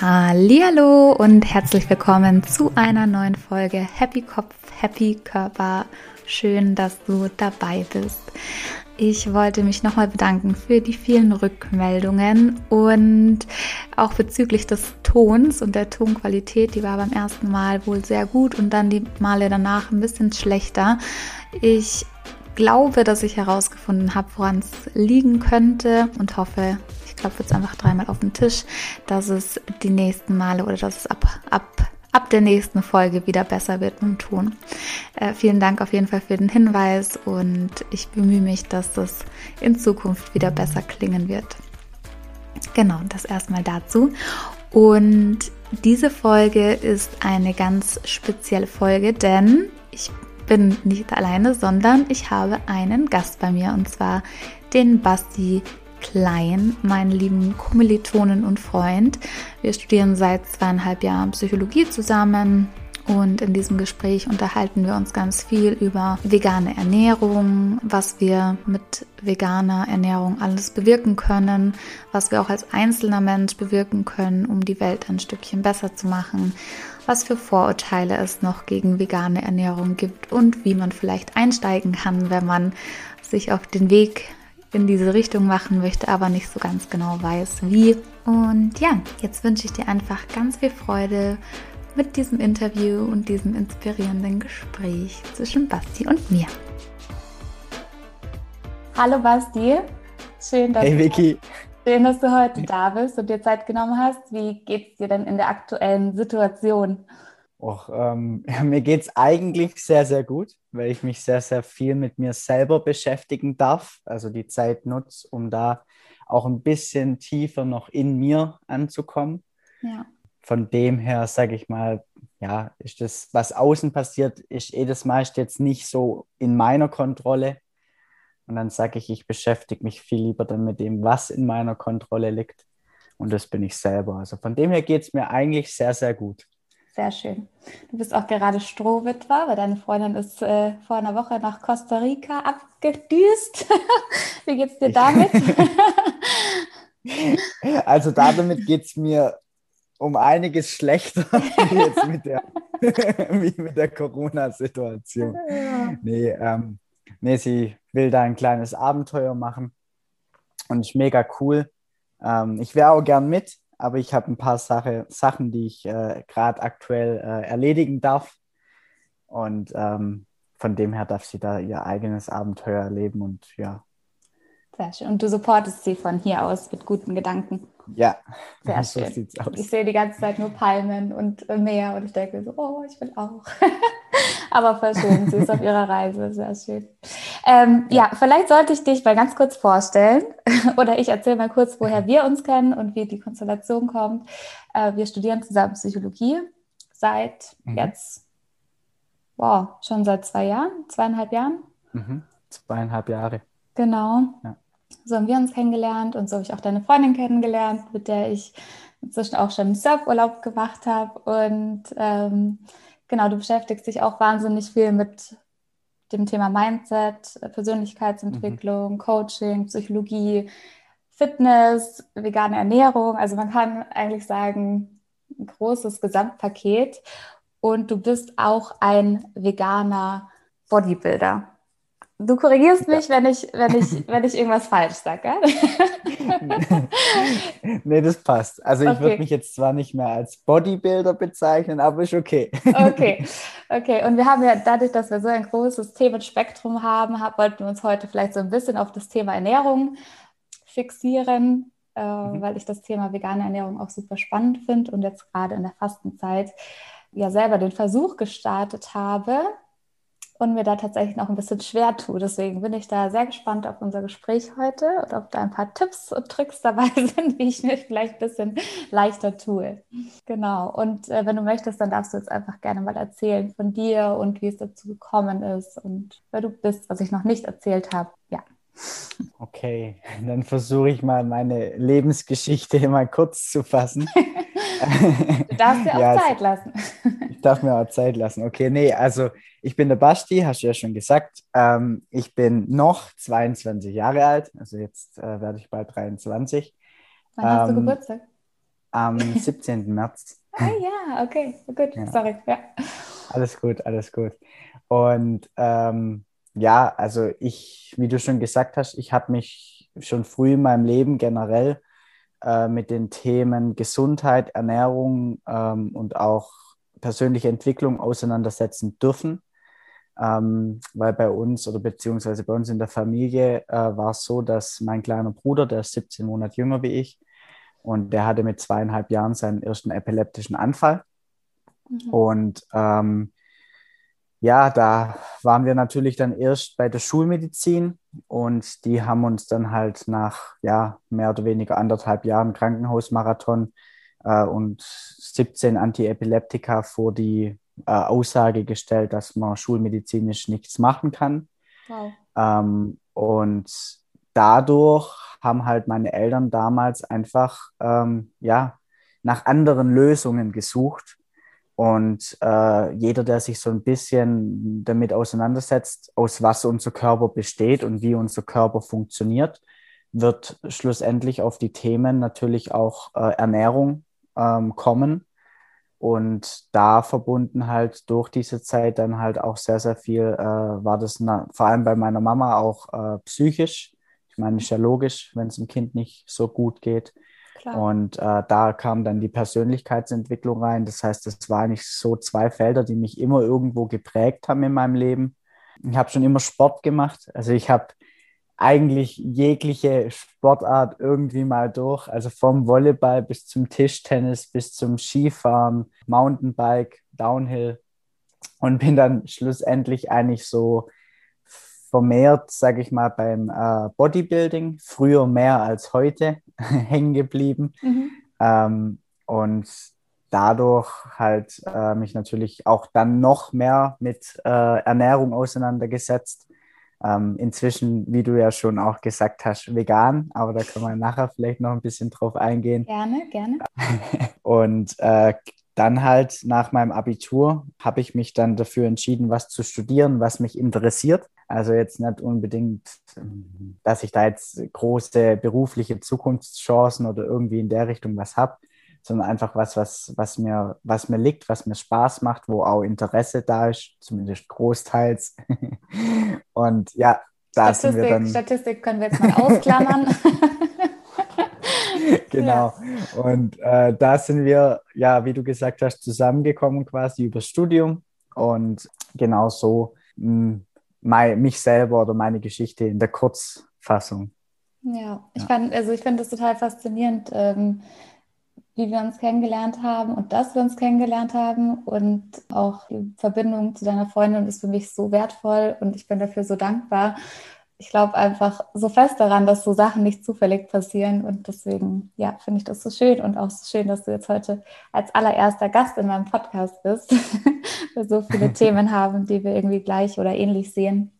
Hallo und herzlich willkommen zu einer neuen Folge Happy Kopf, Happy Körper. Schön, dass du dabei bist. Ich wollte mich nochmal bedanken für die vielen Rückmeldungen und auch bezüglich des Tons und der Tonqualität. Die war beim ersten Mal wohl sehr gut und dann die Male danach ein bisschen schlechter. Ich glaube, dass ich herausgefunden habe, woran es liegen könnte und hoffe, klopfe jetzt einfach dreimal auf den Tisch, dass es die nächsten Male oder dass es ab, ab, ab der nächsten Folge wieder besser wird dem Ton. Äh, vielen Dank auf jeden Fall für den Hinweis und ich bemühe mich, dass das in Zukunft wieder besser klingen wird. Genau, das erstmal dazu. Und diese Folge ist eine ganz spezielle Folge, denn ich bin nicht alleine, sondern ich habe einen Gast bei mir und zwar den Basti Klein, meinen lieben Kommilitonen und Freund. Wir studieren seit zweieinhalb Jahren Psychologie zusammen. Und in diesem Gespräch unterhalten wir uns ganz viel über vegane Ernährung, was wir mit veganer Ernährung alles bewirken können, was wir auch als einzelner Mensch bewirken können, um die Welt ein Stückchen besser zu machen, was für Vorurteile es noch gegen vegane Ernährung gibt und wie man vielleicht einsteigen kann, wenn man sich auf den Weg in diese Richtung machen möchte, aber nicht so ganz genau weiß, wie. Und ja, jetzt wünsche ich dir einfach ganz viel Freude mit diesem Interview und diesem inspirierenden Gespräch zwischen Basti und mir. Hallo Basti, schön, dass, hey, Vicky. schön, dass du heute da bist und dir Zeit genommen hast. Wie geht es dir denn in der aktuellen Situation? Och, ähm, mir geht es eigentlich sehr, sehr gut, weil ich mich sehr, sehr viel mit mir selber beschäftigen darf. Also die Zeit nutze, um da auch ein bisschen tiefer noch in mir anzukommen. Ja. Von dem her, sage ich mal, ja, ist das, was außen passiert, ist eh das meiste jetzt nicht so in meiner Kontrolle. Und dann sage ich, ich beschäftige mich viel lieber dann mit dem, was in meiner Kontrolle liegt. Und das bin ich selber. Also von dem her geht es mir eigentlich sehr, sehr gut. Sehr schön. Du bist auch gerade Strohwitwer, weil deine Freundin ist äh, vor einer Woche nach Costa Rica abgedüst. Wie geht's dir damit? also damit geht es mir um einiges schlechter wie jetzt mit der, wie mit der Corona-Situation. Ja. Nee, ähm, nee, sie will da ein kleines Abenteuer machen und ist mega cool. Ähm, ich wäre auch gern mit, aber ich habe ein paar Sache, Sachen, die ich äh, gerade aktuell äh, erledigen darf. Und ähm, von dem her darf sie da ihr eigenes Abenteuer erleben und ja. Sehr schön. Und du supportest sie von hier aus mit guten Gedanken. Ja, sehr so schön. Sieht's aus. Ich sehe die ganze Zeit nur Palmen und Meer und ich denke so, oh, ich will auch. Aber voll schön, sie ist auf ihrer Reise, sehr schön. Ähm, ja. ja, vielleicht sollte ich dich mal ganz kurz vorstellen oder ich erzähle mal kurz, woher wir uns kennen und wie die Konstellation kommt. Äh, wir studieren zusammen Psychologie seit mhm. jetzt, wow, schon seit zwei Jahren, zweieinhalb Jahren. Mhm. Zweieinhalb Jahre. Genau. Ja. So haben wir uns kennengelernt und so habe ich auch deine Freundin kennengelernt, mit der ich inzwischen auch schon Surfurlaub gemacht habe. Und ähm, genau, du beschäftigst dich auch wahnsinnig viel mit dem Thema Mindset, Persönlichkeitsentwicklung, mhm. Coaching, Psychologie, Fitness, vegane Ernährung. Also man kann eigentlich sagen, ein großes Gesamtpaket. Und du bist auch ein veganer Bodybuilder. Du korrigierst mich, ja. wenn, ich, wenn, ich, wenn ich irgendwas falsch sage. nee, das passt. Also ich okay. würde mich jetzt zwar nicht mehr als Bodybuilder bezeichnen, aber ist okay. okay, okay. Und wir haben ja dadurch, dass wir so ein großes Themenspektrum haben, wollten wir uns heute vielleicht so ein bisschen auf das Thema Ernährung fixieren, äh, mhm. weil ich das Thema vegane Ernährung auch super spannend finde und jetzt gerade in der Fastenzeit ja selber den Versuch gestartet habe, und mir da tatsächlich noch ein bisschen schwer tue. Deswegen bin ich da sehr gespannt auf unser Gespräch heute und ob da ein paar Tipps und Tricks dabei sind, wie ich mir vielleicht ein bisschen leichter tue. Genau. Und äh, wenn du möchtest, dann darfst du jetzt einfach gerne mal erzählen von dir und wie es dazu gekommen ist und wer du bist, was ich noch nicht erzählt habe. Ja. Okay, dann versuche ich mal meine Lebensgeschichte mal kurz zu fassen. du darfst dir auch ja, Zeit lassen. ich darf mir auch Zeit lassen. Okay, nee, also ich bin der Basti, hast du ja schon gesagt. Ähm, ich bin noch 22 Jahre alt, also jetzt äh, werde ich bald 23. Wann hast du Geburtstag? Am 17. März. Ah ja, okay, gut, ja. sorry. Ja. Alles gut, alles gut. Und ähm, ja, also ich, wie du schon gesagt hast, ich habe mich schon früh in meinem Leben generell äh, mit den Themen Gesundheit, Ernährung ähm, und auch persönliche Entwicklung auseinandersetzen dürfen. Ähm, weil bei uns oder beziehungsweise bei uns in der Familie äh, war es so, dass mein kleiner Bruder, der ist 17 Monate jünger wie ich, und der hatte mit zweieinhalb Jahren seinen ersten epileptischen Anfall. Mhm. Und ähm, ja, da waren wir natürlich dann erst bei der Schulmedizin und die haben uns dann halt nach ja, mehr oder weniger anderthalb Jahren Krankenhausmarathon äh, und 17 Antiepileptika vor die äh, Aussage gestellt, dass man schulmedizinisch nichts machen kann. Wow. Ähm, und dadurch haben halt meine Eltern damals einfach ähm, ja, nach anderen Lösungen gesucht. Und äh, jeder, der sich so ein bisschen damit auseinandersetzt, aus was unser Körper besteht und wie unser Körper funktioniert, wird schlussendlich auf die Themen natürlich auch äh, Ernährung ähm, kommen. Und da verbunden halt durch diese Zeit dann halt auch sehr, sehr viel, äh, war das na, vor allem bei meiner Mama auch äh, psychisch. Ich meine, ist ja logisch, wenn es dem Kind nicht so gut geht. Klar. Und äh, da kam dann die Persönlichkeitsentwicklung rein. Das heißt, das waren eigentlich so zwei Felder, die mich immer irgendwo geprägt haben in meinem Leben. Ich habe schon immer Sport gemacht. Also ich habe eigentlich jegliche Sportart irgendwie mal durch. Also vom Volleyball bis zum Tischtennis, bis zum Skifahren, Mountainbike, Downhill. Und bin dann schlussendlich eigentlich so vermehrt, sage ich mal, beim äh, Bodybuilding, früher mehr als heute, hängen geblieben. Mhm. Ähm, und dadurch halt äh, mich natürlich auch dann noch mehr mit äh, Ernährung auseinandergesetzt ähm, inzwischen, wie du ja schon auch gesagt hast, vegan, aber da können wir nachher vielleicht noch ein bisschen drauf eingehen. Gerne, gerne. Und äh, dann halt nach meinem Abitur habe ich mich dann dafür entschieden, was zu studieren, was mich interessiert. Also jetzt nicht unbedingt, dass ich da jetzt große berufliche Zukunftschancen oder irgendwie in der Richtung was habe, sondern einfach was, was, was, mir, was mir liegt, was mir Spaß macht, wo auch Interesse da ist, zumindest großteils. Und ja, da Statistik, sind wir dann. Statistik können wir jetzt mal ausklammern. genau. Ja. Und äh, da sind wir, ja, wie du gesagt hast, zusammengekommen quasi über Studium. Und genau so mh, hm, mich selber oder meine Geschichte in der Kurzfassung. Ja, ich ja. fand, also ich finde das total faszinierend. Ähm, wie wir uns kennengelernt haben und dass wir uns kennengelernt haben. Und auch die Verbindung zu deiner Freundin ist für mich so wertvoll und ich bin dafür so dankbar. Ich glaube einfach so fest daran, dass so Sachen nicht zufällig passieren. Und deswegen, ja, finde ich das so schön und auch so schön, dass du jetzt heute als allererster Gast in meinem Podcast bist, wir so viele Themen haben, die wir irgendwie gleich oder ähnlich sehen.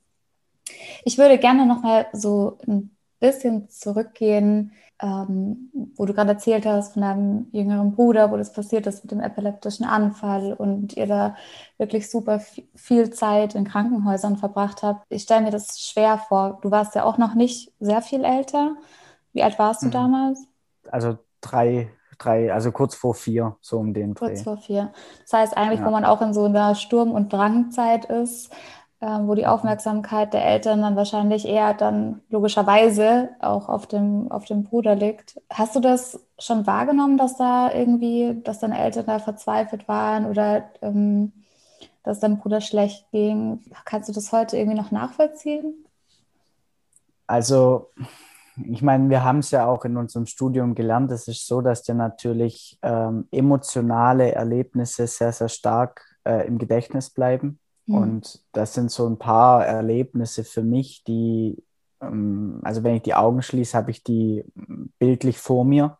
Ich würde gerne noch mal so ein bisschen zurückgehen ähm, wo du gerade erzählt hast von deinem jüngeren Bruder, wo das passiert ist mit dem epileptischen Anfall und ihr da wirklich super viel Zeit in Krankenhäusern verbracht habt. Ich stelle mir das schwer vor. Du warst ja auch noch nicht sehr viel älter. Wie alt warst du mhm. damals? Also drei, drei, also kurz vor vier, so um den Dreh. Kurz vor vier. Das heißt eigentlich, ja. wo man auch in so einer Sturm- und Drangzeit ist, wo die Aufmerksamkeit der Eltern dann wahrscheinlich eher dann logischerweise auch auf dem, auf dem Bruder liegt. Hast du das schon wahrgenommen, dass da irgendwie, dass deine Eltern da verzweifelt waren oder ähm, dass deinem Bruder schlecht ging? Kannst du das heute irgendwie noch nachvollziehen? Also, ich meine, wir haben es ja auch in unserem Studium gelernt. Es ist so, dass dir natürlich ähm, emotionale Erlebnisse sehr, sehr stark äh, im Gedächtnis bleiben. Und das sind so ein paar Erlebnisse für mich, die, ähm, also wenn ich die Augen schließe, habe ich die mm, bildlich vor mir.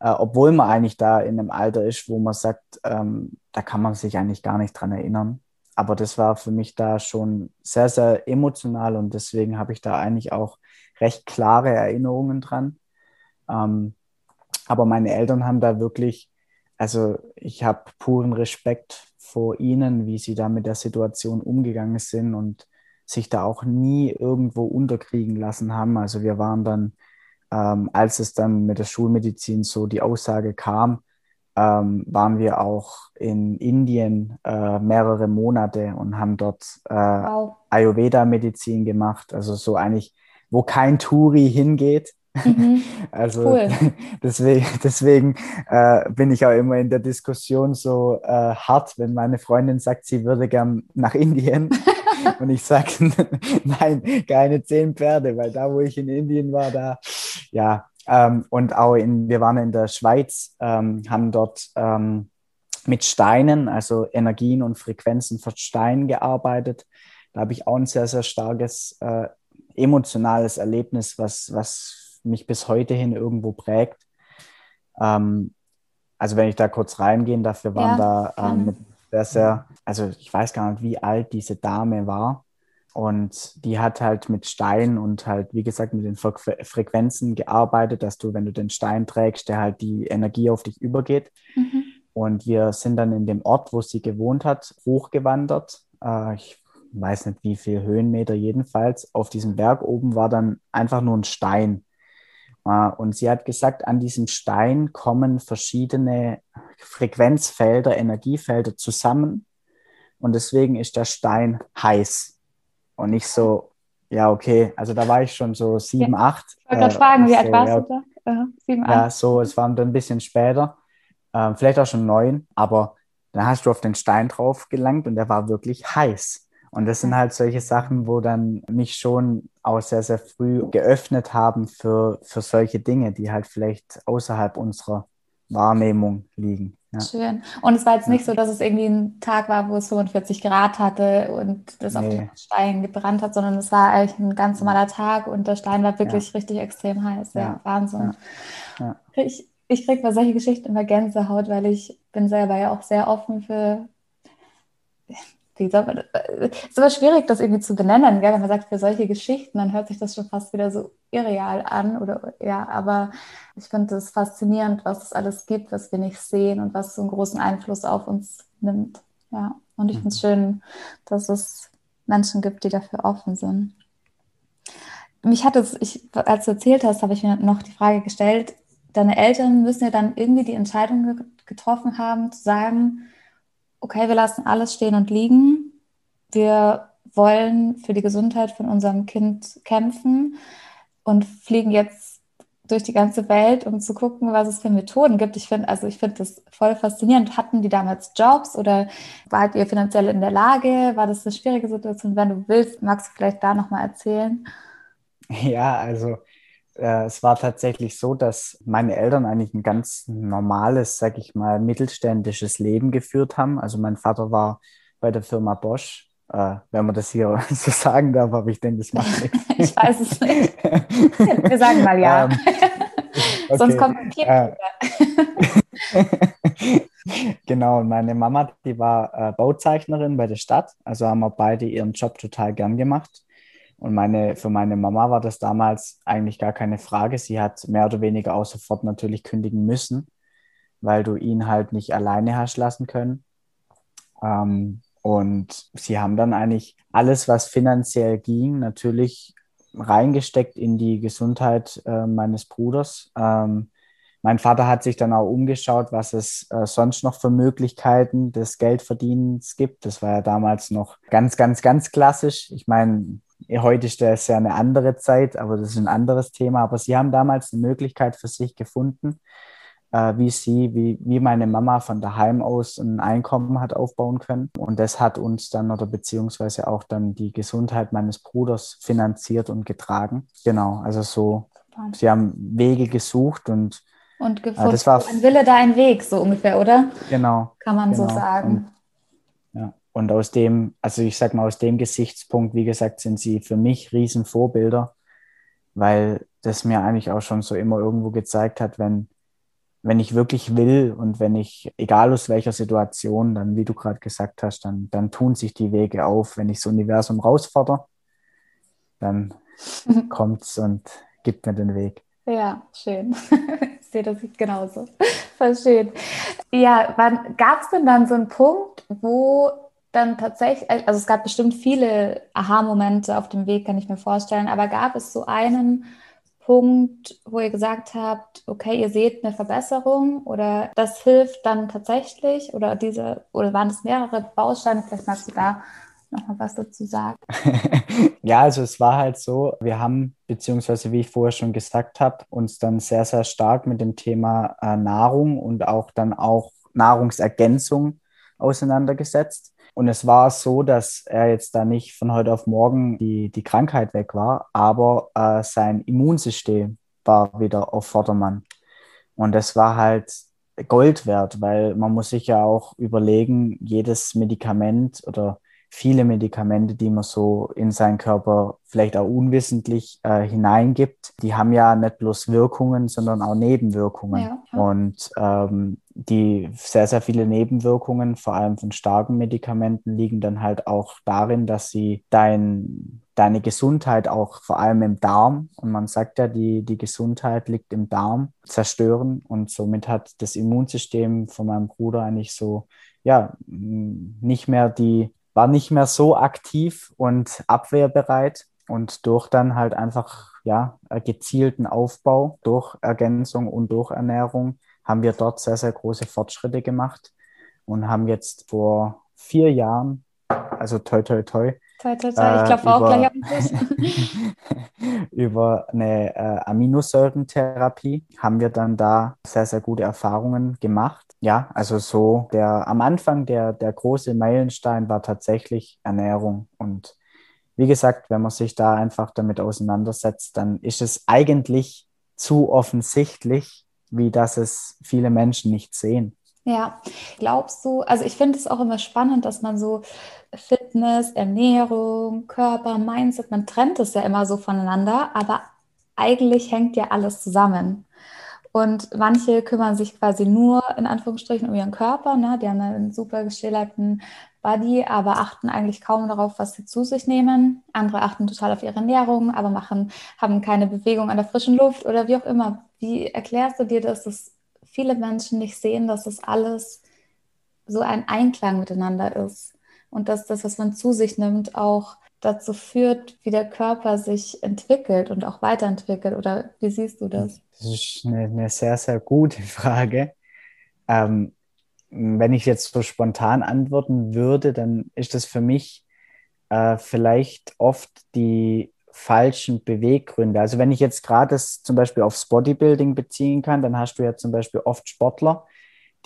Äh, obwohl man eigentlich da in einem Alter ist, wo man sagt, ähm, da kann man sich eigentlich gar nicht dran erinnern. Aber das war für mich da schon sehr, sehr emotional und deswegen habe ich da eigentlich auch recht klare Erinnerungen dran. Ähm, aber meine Eltern haben da wirklich, also ich habe puren Respekt vor ihnen, wie sie da mit der Situation umgegangen sind und sich da auch nie irgendwo unterkriegen lassen haben. Also wir waren dann ähm, als es dann mit der Schulmedizin so die Aussage kam, ähm, waren wir auch in Indien äh, mehrere Monate und haben dort äh, wow. Ayurveda-Medizin gemacht. Also so eigentlich, wo kein Touri hingeht. Mhm. Also cool. deswegen, deswegen äh, bin ich auch immer in der Diskussion so äh, hart, wenn meine Freundin sagt, sie würde gern nach Indien. und ich sage, nein, keine zehn Pferde, weil da, wo ich in Indien war, da, ja, ähm, und auch in, wir waren in der Schweiz, ähm, haben dort ähm, mit Steinen, also Energien und Frequenzen von Steinen gearbeitet. Da habe ich auch ein sehr, sehr starkes äh, emotionales Erlebnis, was, was mich bis heute hin irgendwo prägt. Ähm, also wenn ich da kurz reingehen, dafür waren ja, da ähm, mit sehr, sehr, also ich weiß gar nicht, wie alt diese Dame war. Und die hat halt mit Stein und halt, wie gesagt, mit den Fre Frequenzen gearbeitet, dass du, wenn du den Stein trägst, der halt die Energie auf dich übergeht. Mhm. Und wir sind dann in dem Ort, wo sie gewohnt hat, hochgewandert. Äh, ich weiß nicht, wie viel Höhenmeter jedenfalls. Auf diesem Berg oben war dann einfach nur ein Stein. Äh, und sie hat gesagt, an diesem Stein kommen verschiedene Frequenzfelder, Energiefelder zusammen. Und deswegen ist der Stein heiß. Und nicht so, ja, okay, also da war ich schon so sieben, ja. acht. Ich wollte gerade äh, fragen, wie alt warst du da? Uh, sieben, ja, acht. so, es war dann ein bisschen später, äh, vielleicht auch schon neun, aber dann hast du auf den Stein drauf gelangt und der war wirklich heiß. Und das sind halt solche Sachen, wo dann mich schon auch sehr, sehr früh geöffnet haben für, für solche Dinge, die halt vielleicht außerhalb unserer Wahrnehmung liegen. Ja. Schön. Und es war jetzt nicht so, dass es irgendwie ein Tag war, wo es 45 Grad hatte und das nee. auf den Stein gebrannt hat, sondern es war eigentlich ein ganz normaler Tag und der Stein war wirklich ja. richtig extrem heiß. Ja, ja. Wahnsinn. Ich, ich kriege bei solchen Geschichten immer Gänsehaut, weil ich bin selber ja auch sehr offen für soll äh, es ist aber schwierig, das irgendwie zu benennen, gell? wenn man sagt, für solche Geschichten, dann hört sich das schon fast wieder so irreal an. Oder ja, aber ich finde es faszinierend, was es alles gibt, was wir nicht sehen und was so einen großen Einfluss auf uns nimmt. Ja, und ich finde es mhm. schön, dass es Menschen gibt, die dafür offen sind. Mich hat es, ich, als du erzählt hast, habe ich mir noch die Frage gestellt, deine Eltern müssen ja dann irgendwie die Entscheidung getroffen haben, zu sagen, okay, wir lassen alles stehen und liegen. Wir wollen für die Gesundheit von unserem Kind kämpfen und fliegen jetzt durch die ganze Welt, um zu gucken, was es für Methoden gibt. Ich finde, also ich finde das voll faszinierend. Hatten die damals Jobs oder wart ihr finanziell in der Lage? War das eine schwierige Situation? Wenn du willst, magst du vielleicht da nochmal erzählen? Ja, also äh, es war tatsächlich so, dass meine Eltern eigentlich ein ganz normales, sag ich mal, mittelständisches Leben geführt haben. Also mein Vater war bei der Firma Bosch, äh, wenn man das hier so sagen darf, aber ich denke, das macht nichts. ich weiß es nicht. Wir sagen mal ja. Ähm, okay. Sonst kommt ein Kind äh, Genau, und meine Mama, die war äh, Bauzeichnerin bei der Stadt, also haben wir beide ihren Job total gern gemacht. Und meine, für meine Mama war das damals eigentlich gar keine Frage. Sie hat mehr oder weniger auch sofort natürlich kündigen müssen, weil du ihn halt nicht alleine hast lassen können. Ähm, und sie haben dann eigentlich alles, was finanziell ging, natürlich reingesteckt in die Gesundheit äh, meines Bruders. Ähm, mein Vater hat sich dann auch umgeschaut, was es äh, sonst noch für Möglichkeiten des Geldverdienens gibt. Das war ja damals noch ganz, ganz, ganz klassisch. Ich meine, Heute ist das ja eine andere Zeit, aber das ist ein anderes Thema. Aber sie haben damals eine Möglichkeit für sich gefunden, äh, wie sie, wie, wie meine Mama von daheim aus ein Einkommen hat aufbauen können. Und das hat uns dann oder beziehungsweise auch dann die Gesundheit meines Bruders finanziert und getragen. Genau, also so, sie haben Wege gesucht und und gefunden. Äh, das war ein Wille da ein Weg, so ungefähr, oder? Genau. Kann man genau. so sagen. Und und aus dem, also ich sag mal, aus dem Gesichtspunkt, wie gesagt, sind sie für mich Riesenvorbilder, weil das mir eigentlich auch schon so immer irgendwo gezeigt hat, wenn, wenn ich wirklich will und wenn ich, egal aus welcher Situation, dann, wie du gerade gesagt hast, dann, dann tun sich die Wege auf. Wenn ich das Universum rausfordere, dann kommt's und gibt mir den Weg. Ja, schön. ich sehe das genauso. Voll schön. Ja, gab es denn dann so einen Punkt, wo dann tatsächlich, also es gab bestimmt viele Aha-Momente auf dem Weg, kann ich mir vorstellen, aber gab es so einen Punkt, wo ihr gesagt habt, okay, ihr seht eine Verbesserung oder das hilft dann tatsächlich oder diese, oder waren es mehrere Bausteine? Vielleicht magst du da nochmal was dazu sagen. ja, also es war halt so, wir haben, beziehungsweise wie ich vorher schon gesagt habe, uns dann sehr, sehr stark mit dem Thema äh, Nahrung und auch dann auch Nahrungsergänzung auseinandergesetzt. Und es war so, dass er jetzt da nicht von heute auf morgen die, die Krankheit weg war, aber äh, sein Immunsystem war wieder auf Vordermann. Und das war halt Gold wert, weil man muss sich ja auch überlegen, jedes Medikament oder viele Medikamente, die man so in seinen Körper vielleicht auch unwissentlich äh, hineingibt, die haben ja nicht bloß Wirkungen, sondern auch Nebenwirkungen. Ja. Und ähm, die sehr, sehr viele Nebenwirkungen, vor allem von starken Medikamenten, liegen dann halt auch darin, dass sie dein, deine Gesundheit auch vor allem im Darm, und man sagt ja, die, die Gesundheit liegt im Darm, zerstören. Und somit hat das Immunsystem von meinem Bruder eigentlich so, ja, nicht mehr die war nicht mehr so aktiv und abwehrbereit und durch dann halt einfach ja gezielten Aufbau durch Ergänzung und durch Ernährung haben wir dort sehr sehr große Fortschritte gemacht und haben jetzt vor vier Jahren also toi toi toi Toi, toi, toi. Ich glaube äh, auch gleich den über eine äh, Aminosäurentherapie haben wir dann da sehr, sehr gute Erfahrungen gemacht. Ja, also so der am Anfang der, der große Meilenstein war tatsächlich Ernährung. Und wie gesagt, wenn man sich da einfach damit auseinandersetzt, dann ist es eigentlich zu offensichtlich, wie dass es viele Menschen nicht sehen. Ja, glaubst du, also ich finde es auch immer spannend, dass man so Fitness, Ernährung, Körper, Mindset, man trennt es ja immer so voneinander, aber eigentlich hängt ja alles zusammen. Und manche kümmern sich quasi nur in Anführungsstrichen um ihren Körper, ne? die haben einen super geschillerten Body, aber achten eigentlich kaum darauf, was sie zu sich nehmen. Andere achten total auf ihre Ernährung, aber machen, haben keine Bewegung an der frischen Luft oder wie auch immer. Wie erklärst du dir, dass es viele Menschen nicht sehen, dass das alles so ein Einklang miteinander ist und dass das, was man zu sich nimmt, auch dazu führt, wie der Körper sich entwickelt und auch weiterentwickelt? Oder wie siehst du das? Das ist eine, eine sehr, sehr gute Frage. Ähm, wenn ich jetzt so spontan antworten würde, dann ist das für mich äh, vielleicht oft die falschen Beweggründe. Also wenn ich jetzt gerade das zum Beispiel aufs Bodybuilding beziehen kann, dann hast du ja zum Beispiel oft Sportler,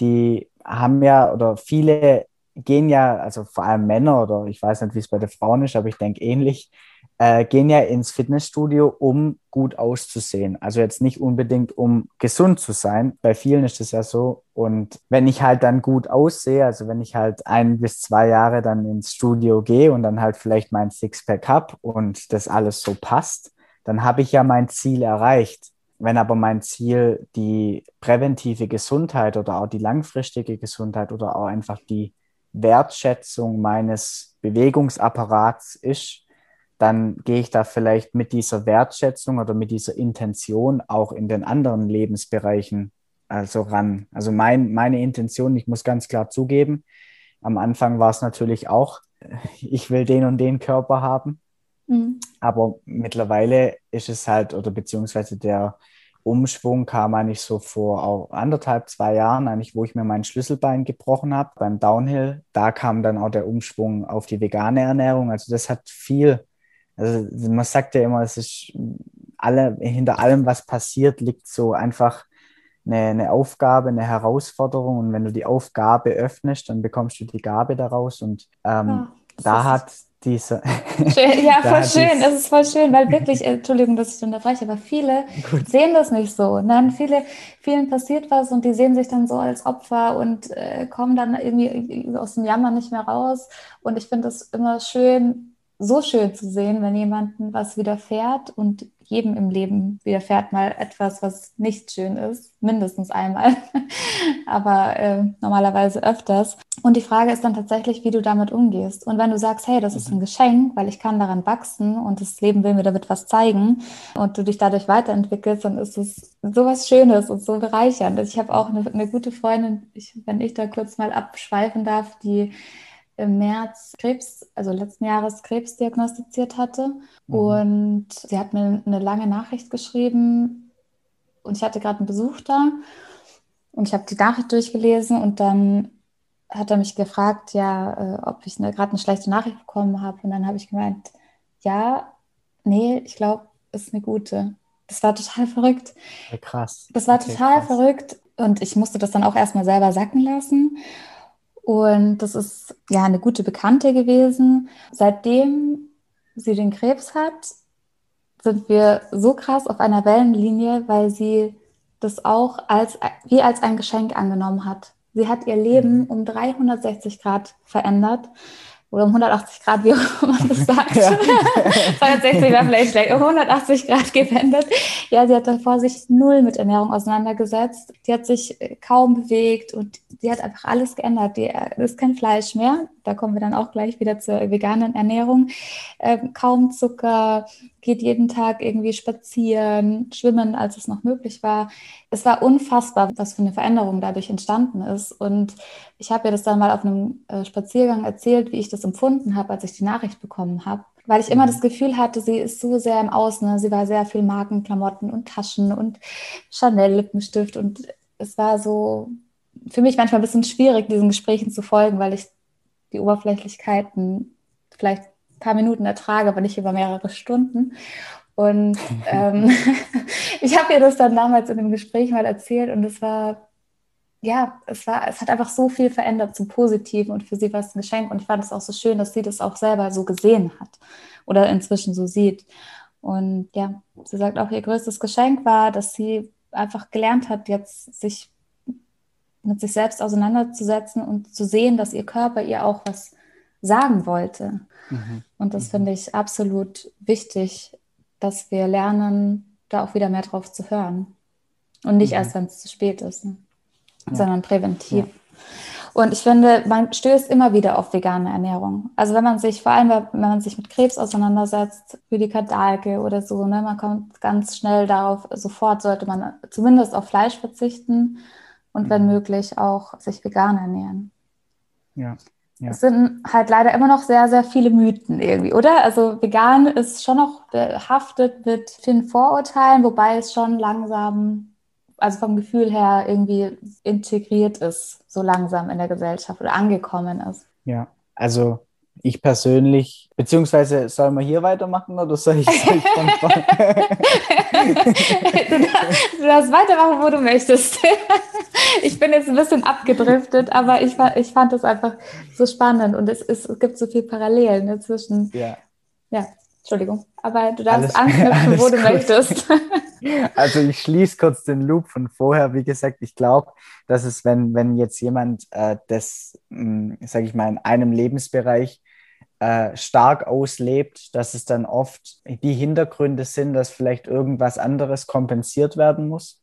die haben ja oder viele gehen ja, also vor allem Männer oder ich weiß nicht, wie es bei den Frauen ist, aber ich denke ähnlich, äh, gehen ja ins Fitnessstudio, um gut auszusehen. Also jetzt nicht unbedingt, um gesund zu sein. Bei vielen ist es ja so. Und wenn ich halt dann gut aussehe, also wenn ich halt ein bis zwei Jahre dann ins Studio gehe und dann halt vielleicht mein Sixpack habe und das alles so passt, dann habe ich ja mein Ziel erreicht. Wenn aber mein Ziel die präventive Gesundheit oder auch die langfristige Gesundheit oder auch einfach die Wertschätzung meines Bewegungsapparats ist, dann gehe ich da vielleicht mit dieser Wertschätzung oder mit dieser Intention auch in den anderen Lebensbereichen also ran. Also mein, meine Intention, ich muss ganz klar zugeben, am Anfang war es natürlich auch, ich will den und den Körper haben. Mhm. Aber mittlerweile ist es halt, oder beziehungsweise der Umschwung kam eigentlich so vor anderthalb, zwei Jahren, eigentlich, wo ich mir mein Schlüsselbein gebrochen habe beim Downhill. Da kam dann auch der Umschwung auf die vegane Ernährung. Also das hat viel, also man sagt ja immer, es ist alle, hinter allem, was passiert, liegt so einfach eine, eine Aufgabe, eine Herausforderung. Und wenn du die Aufgabe öffnest, dann bekommst du die Gabe daraus. Und ähm, ja, da hat diese. Schön, ja, voll schön. Das ist voll schön, weil wirklich, Entschuldigung, dass ich unterbreche, aber viele Gut. sehen das nicht so. Nein, viele, vielen passiert was und die sehen sich dann so als Opfer und äh, kommen dann irgendwie aus dem Jammer nicht mehr raus. Und ich finde es immer schön, so schön zu sehen, wenn jemandem was widerfährt und jedem im Leben widerfährt mal etwas, was nicht schön ist, mindestens einmal, aber äh, normalerweise öfters. Und die Frage ist dann tatsächlich, wie du damit umgehst. Und wenn du sagst, hey, das ist ein mhm. Geschenk, weil ich kann daran wachsen und das Leben will mir damit was zeigen und du dich dadurch weiterentwickelst, dann ist es sowas Schönes und so bereichernd. Also ich habe auch eine, eine gute Freundin, ich, wenn ich da kurz mal abschweifen darf, die im März Krebs, also letzten Jahres Krebs diagnostiziert hatte. Mhm. Und sie hat mir eine lange Nachricht geschrieben und ich hatte gerade einen Besuch da und ich habe die Nachricht durchgelesen und dann hat er mich gefragt, ja, äh, ob ich gerade eine schlechte Nachricht bekommen habe. Und dann habe ich gemeint, ja, nee, ich glaube, es ist eine gute. Das war total verrückt. Ja, krass. Das war okay, total krass. verrückt. Und ich musste das dann auch erstmal selber sacken lassen. Und das ist ja eine gute Bekannte gewesen. Seitdem sie den Krebs hat, sind wir so krass auf einer Wellenlinie, weil sie das auch als, wie als ein Geschenk angenommen hat. Sie hat ihr Leben mhm. um 360 Grad verändert oder um 180 Grad, wie auch man das sagt. Ja. 260 wäre vielleicht schlecht, um 180 Grad gewendet. Ja, sie hat davor sich null mit Ernährung auseinandergesetzt. Die hat sich äh, kaum bewegt und sie hat einfach alles geändert. Die äh, ist kein Fleisch mehr. Da kommen wir dann auch gleich wieder zur veganen Ernährung. Ähm, kaum Zucker, geht jeden Tag irgendwie spazieren, schwimmen, als es noch möglich war. Es war unfassbar, was für eine Veränderung dadurch entstanden ist. Und ich habe ihr das dann mal auf einem äh, Spaziergang erzählt, wie ich das empfunden habe, als ich die Nachricht bekommen habe. Weil ich immer mhm. das Gefühl hatte, sie ist so sehr im Außen. Ne? Sie war sehr viel Markenklamotten und Taschen und Chanel-Lippenstift. Und es war so für mich manchmal ein bisschen schwierig, diesen Gesprächen zu folgen, weil ich die Oberflächlichkeiten vielleicht paar Minuten ertrage, aber nicht über mehrere Stunden. Und ähm, ich habe ihr das dann damals in dem Gespräch mal erzählt und es war, ja, es war, es hat einfach so viel verändert zum Positiven und für sie war es ein Geschenk und ich fand es auch so schön, dass sie das auch selber so gesehen hat oder inzwischen so sieht. Und ja, sie sagt auch, ihr größtes Geschenk war, dass sie einfach gelernt hat, jetzt sich mit sich selbst auseinanderzusetzen und zu sehen, dass ihr Körper ihr auch was sagen wollte. Mhm. Und das mhm. finde ich absolut wichtig, dass wir lernen, da auch wieder mehr drauf zu hören. Und nicht mhm. erst, wenn es zu spät ist, ne? ja. sondern präventiv. Ja. Und ich finde, man stößt immer wieder auf vegane Ernährung. Also wenn man sich, vor allem wenn man sich mit Krebs auseinandersetzt, Rüdiger Dahlke oder so, ne, man kommt ganz schnell darauf, sofort sollte man zumindest auf Fleisch verzichten und wenn mhm. möglich auch sich vegan ernähren. Ja. Ja. Es sind halt leider immer noch sehr, sehr viele Mythen irgendwie, oder? Also vegan ist schon noch behaftet mit vielen Vorurteilen, wobei es schon langsam, also vom Gefühl her irgendwie integriert ist, so langsam in der Gesellschaft oder angekommen ist. Ja, also ich persönlich, beziehungsweise soll man hier weitermachen oder soll ich, soll du, darfst, du darfst weitermachen, wo du möchtest. ich bin jetzt ein bisschen abgedriftet, aber ich, ich fand es einfach so spannend und es, ist, es gibt so viele Parallelen ne, zwischen. Ja. ja, Entschuldigung, aber du darfst alles, anknüpfen, wo du gut. möchtest. also ich schließe kurz den Loop von vorher. Wie gesagt, ich glaube, dass es, wenn, wenn jetzt jemand äh, das, hm, sage ich mal, in einem Lebensbereich äh, stark auslebt, dass es dann oft die Hintergründe sind, dass vielleicht irgendwas anderes kompensiert werden muss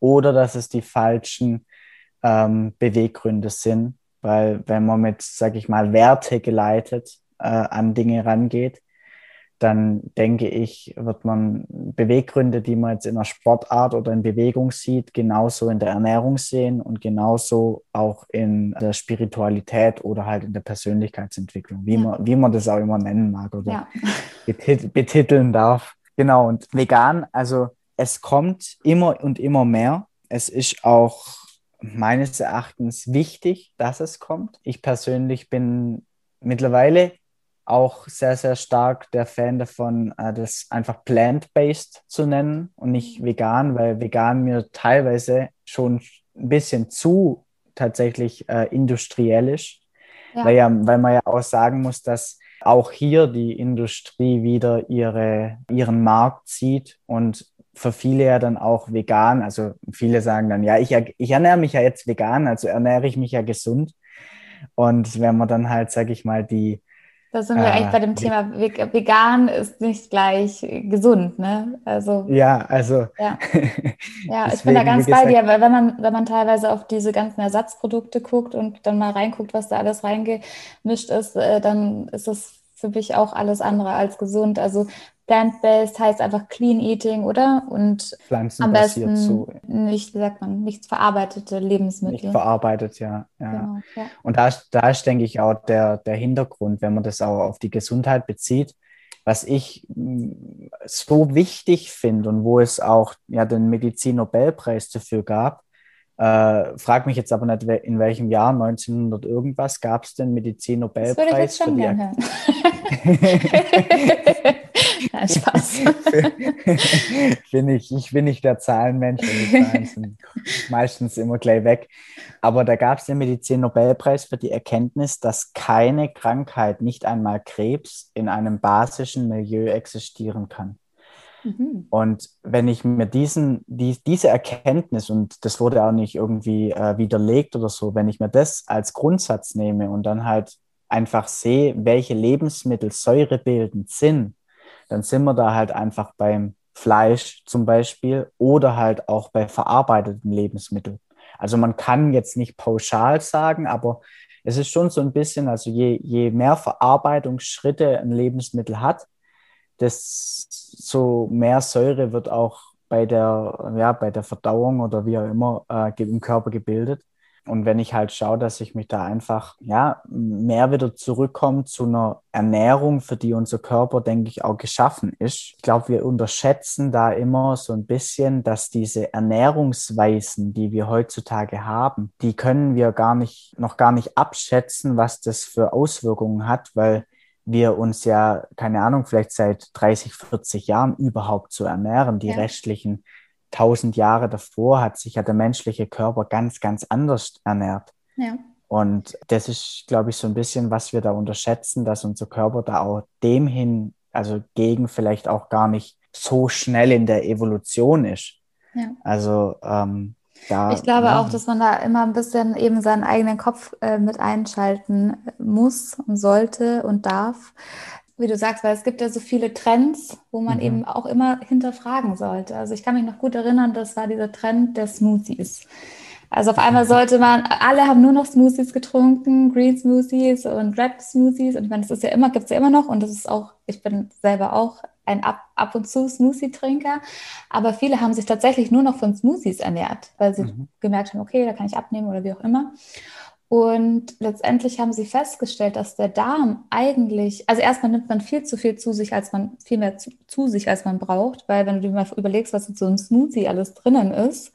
oder dass es die falschen ähm, Beweggründe sind, weil wenn man mit, sage ich mal, Werte geleitet äh, an Dinge rangeht, dann denke ich, wird man Beweggründe, die man jetzt in der Sportart oder in Bewegung sieht, genauso in der Ernährung sehen und genauso auch in der Spiritualität oder halt in der Persönlichkeitsentwicklung, wie, ja. man, wie man das auch immer nennen mag oder ja. betit betiteln darf. Genau, und vegan, also es kommt immer und immer mehr. Es ist auch meines Erachtens wichtig, dass es kommt. Ich persönlich bin mittlerweile auch sehr, sehr stark der Fan davon, äh, das einfach plant-based zu nennen und nicht vegan, weil vegan mir teilweise schon ein bisschen zu tatsächlich äh, industriell ist. Ja. Weil, ja, weil man ja auch sagen muss, dass auch hier die Industrie wieder ihre, ihren Markt zieht und für viele ja dann auch vegan. Also viele sagen dann, ja, ich, ich ernähre mich ja jetzt vegan, also ernähre ich mich ja gesund. Und wenn man dann halt, sage ich mal, die da sind wir äh, eigentlich bei dem Thema, vegan ist nicht gleich gesund, ne? Also. Ja, also. Ja, ja ich bin da ganz bei dir, weil wenn man, wenn man teilweise auf diese ganzen Ersatzprodukte guckt und dann mal reinguckt, was da alles reingemischt ist, äh, dann ist es für mich auch alles andere als gesund. Also Plant-based heißt einfach Clean Eating, oder? Und am besten so. nicht, wie sagt man, nichts verarbeitete Lebensmittel. Nicht verarbeitet, ja. ja. Genau, ja. Und da, da ist, denke ich, auch der, der Hintergrund, wenn man das auch auf die Gesundheit bezieht, was ich mm, so wichtig finde und wo es auch ja den Medizin-Nobelpreis dafür gab, äh, frag mich jetzt aber nicht, in welchem Jahr, 1900 irgendwas, gab es den Medizin-Nobelpreis für die. Er ja, Spaß. bin ich, ich bin nicht der Zahlenmensch die Zahlen sind meistens immer gleich weg. Aber da gab es den Medizin-Nobelpreis für die Erkenntnis, dass keine Krankheit, nicht einmal Krebs, in einem basischen Milieu existieren kann. Mhm. Und wenn ich mir diesen, die, diese Erkenntnis, und das wurde auch nicht irgendwie äh, widerlegt oder so, wenn ich mir das als Grundsatz nehme und dann halt einfach sehe, welche Lebensmittel säurebildend sind, dann sind wir da halt einfach beim Fleisch zum Beispiel oder halt auch bei verarbeiteten Lebensmitteln. Also man kann jetzt nicht pauschal sagen, aber es ist schon so ein bisschen, also je, je mehr Verarbeitungsschritte ein Lebensmittel hat, desto mehr Säure wird auch bei der, ja, bei der Verdauung oder wie auch immer äh, im Körper gebildet. Und wenn ich halt schaue, dass ich mich da einfach ja, mehr wieder zurückkomme zu einer Ernährung, für die unser Körper, denke ich, auch geschaffen ist. Ich glaube, wir unterschätzen da immer so ein bisschen, dass diese Ernährungsweisen, die wir heutzutage haben, die können wir gar nicht, noch gar nicht abschätzen, was das für Auswirkungen hat, weil wir uns ja, keine Ahnung, vielleicht seit 30, 40 Jahren überhaupt zu ernähren. Die ja. restlichen tausend Jahre davor hat sich ja der menschliche Körper ganz, ganz anders ernährt. Ja. Und das ist, glaube ich, so ein bisschen, was wir da unterschätzen, dass unser Körper da auch dem hin, also gegen vielleicht auch gar nicht so schnell in der Evolution ist. Ja. Also ähm, da, ich glaube ja. auch, dass man da immer ein bisschen eben seinen eigenen Kopf äh, mit einschalten muss und sollte und darf. Wie du sagst, weil es gibt ja so viele Trends, wo man mhm. eben auch immer hinterfragen sollte. Also ich kann mich noch gut erinnern, das war dieser Trend der Smoothies. Also auf einmal mhm. sollte man, alle haben nur noch Smoothies getrunken, Green Smoothies und Red Smoothies. Und ich meine, das ist ja immer, gibt es ja immer noch. Und das ist auch, ich bin selber auch ein ab, ab und zu Smoothie-Trinker, aber viele haben sich tatsächlich nur noch von Smoothies ernährt, weil sie mhm. gemerkt haben, okay, da kann ich abnehmen oder wie auch immer. Und letztendlich haben sie festgestellt, dass der Darm eigentlich, also erstmal nimmt man viel zu viel zu sich, als man, viel mehr zu, zu sich, als man braucht, weil wenn du dir mal überlegst, was in so einem Smoothie alles drinnen ist,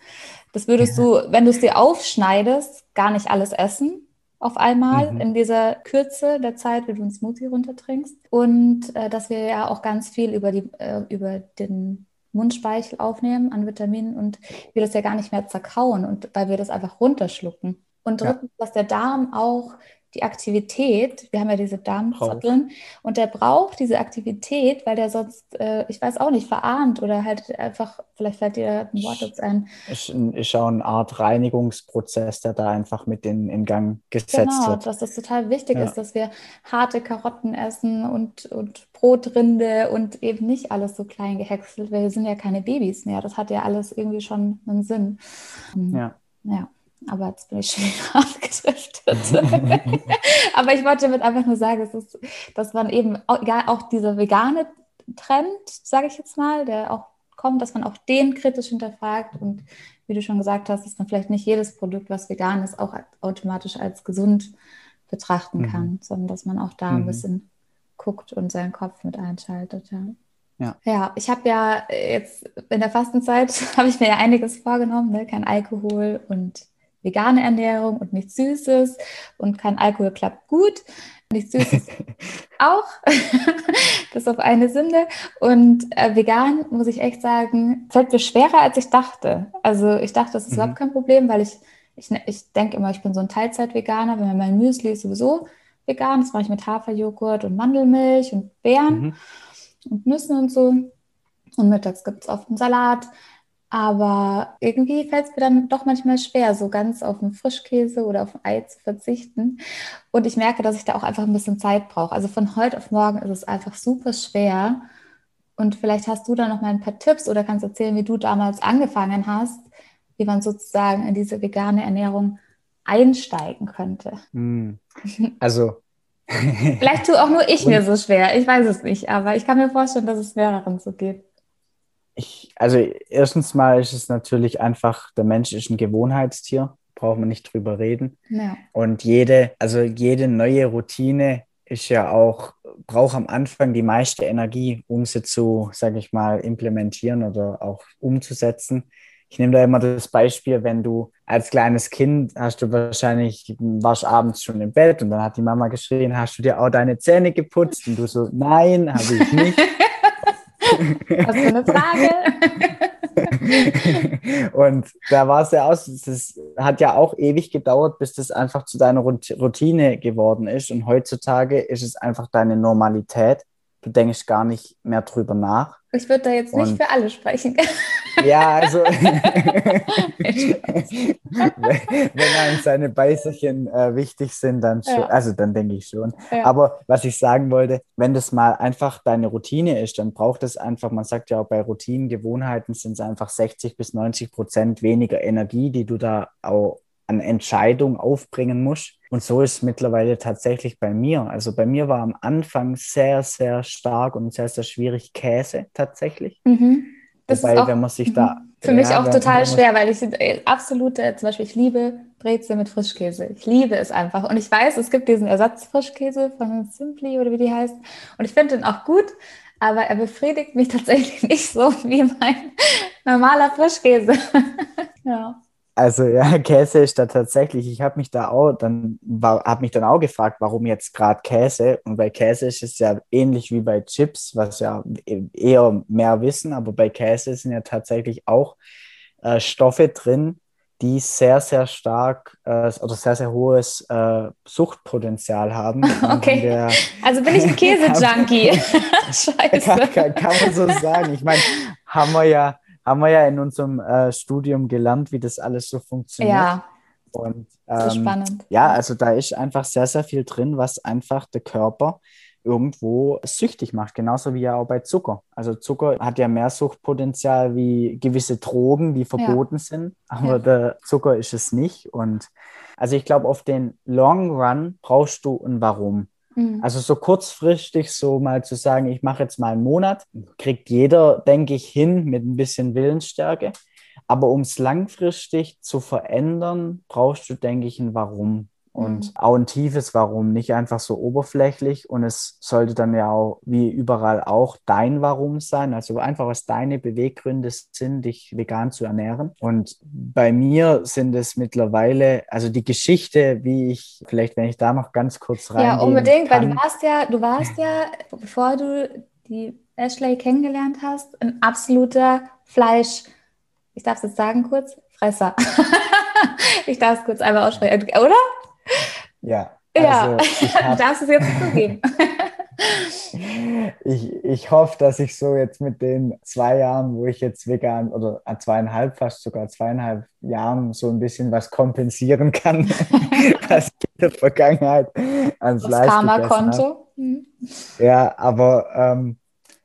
das würdest ja. du, wenn du es dir aufschneidest, gar nicht alles essen auf einmal mhm. in dieser Kürze der Zeit, wie du einen Smoothie runtertrinkst. Und äh, dass wir ja auch ganz viel über, die, äh, über den Mundspeichel aufnehmen an Vitaminen und wir das ja gar nicht mehr zerkauen und weil wir das einfach runterschlucken. Und drittens, ja. dass der Darm auch die Aktivität, wir haben ja diese Darmzotteln, und der braucht diese Aktivität, weil der sonst, äh, ich weiß auch nicht, verarmt oder halt einfach, vielleicht fällt dir ein Wort jetzt ein. Ist, ist auch eine Art Reinigungsprozess, der da einfach mit in, in Gang gesetzt genau, wird. Genau, dass das total wichtig ja. ist, dass wir harte Karotten essen und, und Brotrinde und eben nicht alles so klein gehäckselt, weil wir sind ja keine Babys mehr. Das hat ja alles irgendwie schon einen Sinn. Ja. Ja aber jetzt bin ich schon abgedriftet. aber ich wollte damit einfach nur sagen, dass, es, dass man eben, egal auch dieser vegane Trend, sage ich jetzt mal, der auch kommt, dass man auch den kritisch hinterfragt und wie du schon gesagt hast, dass man vielleicht nicht jedes Produkt, was vegan ist, auch automatisch als gesund betrachten mhm. kann, sondern dass man auch da mhm. ein bisschen guckt und seinen Kopf mit einschaltet. Ja. Ja. ja, ich habe ja jetzt in der Fastenzeit habe ich mir ja einiges vorgenommen, ne? kein Alkohol und vegane Ernährung und nichts Süßes und kein Alkohol klappt gut. Nichts Süßes auch. das auf eine Sünde. Und äh, vegan, muss ich echt sagen, fällt mir schwerer, als ich dachte. Also ich dachte, das ist mhm. überhaupt kein Problem, weil ich, ich, ich denke immer, ich bin so ein Teilzeit-Veganer. Wenn mein Müsli ist sowieso vegan, das mache ich mit Haferjoghurt und Mandelmilch und Beeren mhm. und Nüssen und so. Und mittags gibt es oft einen Salat. Aber irgendwie fällt es mir dann doch manchmal schwer, so ganz auf einen Frischkäse oder auf ein Ei zu verzichten. Und ich merke, dass ich da auch einfach ein bisschen Zeit brauche. Also von heute auf morgen ist es einfach super schwer. Und vielleicht hast du da noch mal ein paar Tipps oder kannst erzählen, wie du damals angefangen hast, wie man sozusagen in diese vegane Ernährung einsteigen könnte. Hm. Also Vielleicht tue auch nur ich mir so schwer. Ich weiß es nicht, aber ich kann mir vorstellen, dass es mehreren so geht. Ich, also erstens mal ist es natürlich einfach, der Mensch ist ein Gewohnheitstier, braucht man nicht drüber reden. Ja. Und jede, also jede neue Routine ist ja auch, braucht am Anfang die meiste Energie, um sie zu, sage ich mal, implementieren oder auch umzusetzen. Ich nehme da immer das Beispiel, wenn du als kleines Kind hast du wahrscheinlich, warst abends schon im Bett und dann hat die Mama geschrien, hast du dir auch deine Zähne geputzt? Und du so, nein, habe ich nicht. Hast du eine Frage? und da war es ja aus, das hat ja auch ewig gedauert, bis das einfach zu deiner Routine geworden ist. Und heutzutage ist es einfach deine Normalität. Du denkst gar nicht mehr drüber nach. Ich würde da jetzt nicht und, für alle sprechen. Ja, also wenn einem seine Beißerchen äh, wichtig sind, dann schon, ja. also dann denke ich schon. Ja. Aber was ich sagen wollte, wenn das mal einfach deine Routine ist, dann braucht es einfach, man sagt ja auch bei Routinen, Gewohnheiten sind es einfach 60 bis 90 Prozent weniger Energie, die du da auch an Entscheidung aufbringen musst. Und so ist es mittlerweile tatsächlich bei mir. Also bei mir war am Anfang sehr, sehr stark und sehr, sehr schwierig Käse tatsächlich. Mhm. Das Wobei, auch, wenn man sich da. Mhm. Für mich auch total schwer, weil ich äh, absolute, zum Beispiel, ich liebe Brezel mit Frischkäse. Ich liebe es einfach. Und ich weiß, es gibt diesen Ersatzfrischkäse von Simply oder wie die heißt. Und ich finde den auch gut, aber er befriedigt mich tatsächlich nicht so wie mein normaler Frischkäse. ja. Also ja, Käse ist da tatsächlich, ich habe mich da auch dann, habe mich dann auch gefragt, warum jetzt gerade Käse? Und bei Käse ist es ja ähnlich wie bei Chips, was ja e-, eher mehr wissen, aber bei Käse sind ja tatsächlich auch äh, Stoffe drin, die sehr, sehr stark äh, oder sehr, sehr hohes äh, Suchtpotenzial haben. Okay. Der, also bin ich ein Käse-Junkie. Scheiße. Kann, kann, kann man so sagen. Ich meine, haben wir ja haben wir ja in unserem äh, Studium gelernt, wie das alles so funktioniert. Ja. Und ähm, spannend. ja, also da ist einfach sehr, sehr viel drin, was einfach der Körper irgendwo süchtig macht, genauso wie ja auch bei Zucker. Also Zucker hat ja mehr Suchtpotenzial wie gewisse Drogen, die verboten ja. sind, aber ja. der Zucker ist es nicht. Und also ich glaube, auf den Long Run brauchst du ein Warum. Mhm. Also so kurzfristig so mal zu sagen, ich mache jetzt mal einen Monat, kriegt jeder, denke ich, hin mit ein bisschen Willensstärke. Aber um es langfristig zu verändern, brauchst du, denke ich, ein Warum und auch ein tiefes Warum, nicht einfach so oberflächlich. Und es sollte dann ja auch, wie überall auch, dein Warum sein, also einfach was deine Beweggründe sind, dich vegan zu ernähren. Und bei mir sind es mittlerweile, also die Geschichte, wie ich, vielleicht wenn ich da noch ganz kurz rein. Ja, unbedingt, kann. weil du warst ja, du warst ja, bevor du die Ashley kennengelernt hast, ein absoluter Fleisch, ich darf es jetzt sagen kurz, Fresser. ich darf es kurz einmal aussprechen, oder? Ja. Ja, hab, darfst es jetzt zugeben. ich, ich hoffe, dass ich so jetzt mit den zwei Jahren, wo ich jetzt vegan oder äh, zweieinhalb, fast sogar zweieinhalb Jahren so ein bisschen was kompensieren kann, was ich in der Vergangenheit ans das Karma-Konto. Mhm. Ja, aber ähm,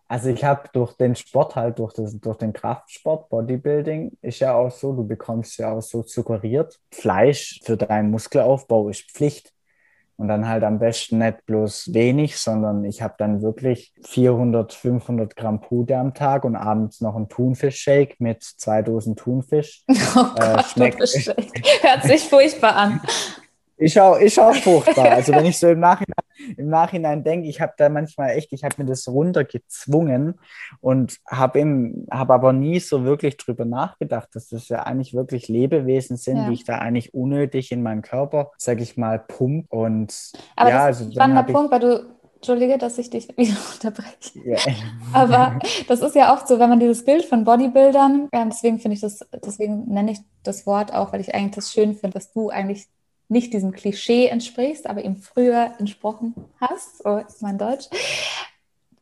also ich habe durch den Sport halt, durch, das, durch den Kraftsport, Bodybuilding, ist ja auch so, du bekommst ja auch so suggeriert, Fleisch für deinen Muskelaufbau ist Pflicht. Und dann halt am besten nicht bloß wenig, sondern ich habe dann wirklich 400, 500 Gramm Pude am Tag und abends noch einen Thunfischshake mit zwei Dosen Thunfisch. Oh äh, Gott, schmeckt, Hört sich furchtbar an. Ist auch, ist auch furchtbar. Also wenn ich so im Nachhinein, im Nachhinein denke, ich habe da manchmal echt, ich habe mir das runtergezwungen und habe hab aber nie so wirklich drüber nachgedacht, dass das ja eigentlich wirklich Lebewesen sind, ja. die ich da eigentlich unnötig in meinen Körper, sag ich mal, pump. Und aber ja, das ist also ein spannender Punkt, weil du Entschuldige, dass ich dich wieder unterbreche. Yeah. Aber das ist ja oft so, wenn man dieses Bild von Bodybuildern, ja, deswegen finde ich das, deswegen nenne ich das Wort auch, weil ich eigentlich das schön finde, dass du eigentlich nicht diesem Klischee entsprichst, aber ihm früher entsprochen hast, so ist mein Deutsch,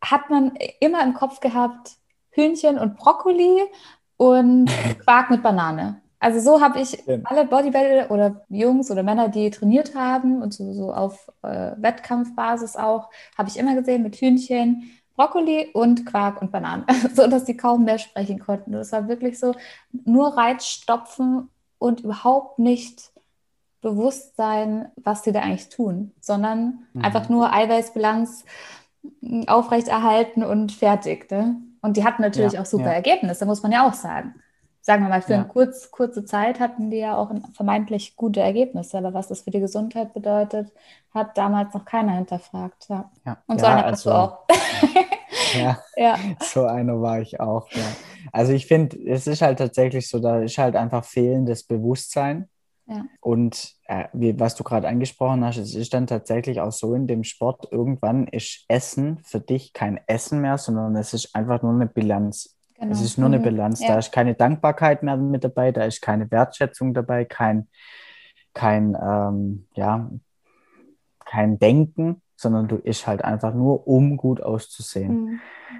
hat man immer im Kopf gehabt Hühnchen und Brokkoli und Quark mit Banane. Also so habe ich alle Bodybuilder oder Jungs oder Männer, die trainiert haben und so, so auf äh, Wettkampfbasis auch, habe ich immer gesehen mit Hühnchen, Brokkoli und Quark und Bananen, so dass die kaum mehr sprechen konnten. Das war wirklich so nur Reizstopfen und überhaupt nicht bewusst sein, was sie da eigentlich tun, sondern mhm. einfach nur Eiweißbilanz aufrechterhalten und fertig. Ne? Und die hatten natürlich ja, auch super ja. Ergebnisse, muss man ja auch sagen. Sagen wir mal, für ja. eine kurz, kurze Zeit hatten die ja auch vermeintlich gute Ergebnisse. Aber was das für die Gesundheit bedeutet, hat damals noch keiner hinterfragt. Ja. Und so einer also, du auch. ja, so einer war ich auch. Also ich finde, es ist halt tatsächlich so, da ist halt einfach fehlendes Bewusstsein. Ja. Und äh, wie, was du gerade angesprochen hast, es ist dann tatsächlich auch so in dem Sport, irgendwann ist Essen für dich kein Essen mehr, sondern es ist einfach nur eine Bilanz. Genau. Es ist nur eine mhm. Bilanz. Ja. Da ist keine Dankbarkeit mehr mit dabei, da ist keine Wertschätzung dabei, kein, kein, ähm, ja, kein Denken, sondern du isst halt einfach nur, um gut auszusehen. Mhm.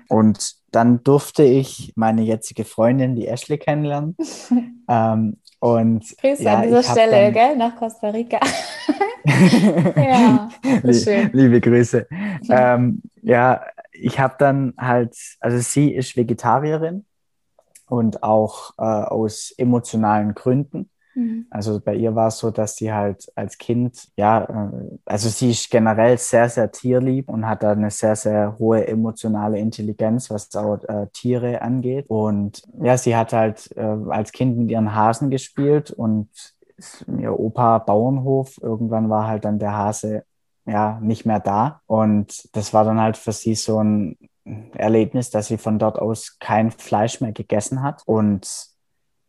Und dann durfte ich meine jetzige Freundin, die Ashley, kennenlernen. ähm, und Grüße ja, an dieser Stelle, dann, gell, nach Costa Rica. ja, schön. Liebe Grüße. Ähm, ja, ich habe dann halt, also sie ist Vegetarierin und auch äh, aus emotionalen Gründen. Mhm. Also bei ihr war es so, dass sie halt als Kind, ja, äh, also sie ist generell sehr, sehr tierlieb und hat da eine sehr, sehr hohe emotionale Intelligenz, was auch äh, Tiere angeht. Und ja, sie hat halt äh, als Kind mit ihren Hasen gespielt und ihr Opa Bauernhof, irgendwann war halt dann der Hase ja nicht mehr da. Und das war dann halt für sie so ein Erlebnis, dass sie von dort aus kein Fleisch mehr gegessen hat. Und